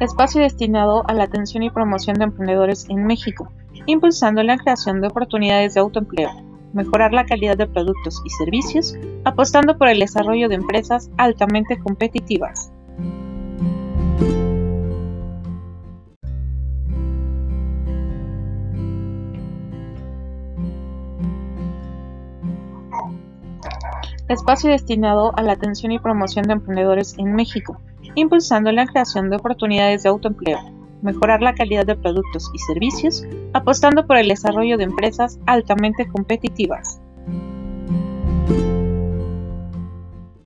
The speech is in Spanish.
espacio destinado a la atención y promoción de emprendedores en México, impulsando la creación de oportunidades de autoempleo, mejorar la calidad de productos y servicios, apostando por el desarrollo de empresas altamente competitivas. Espacio destinado a la atención y promoción de emprendedores en México, impulsando la creación de oportunidades de autoempleo, mejorar la calidad de productos y servicios, apostando por el desarrollo de empresas altamente competitivas.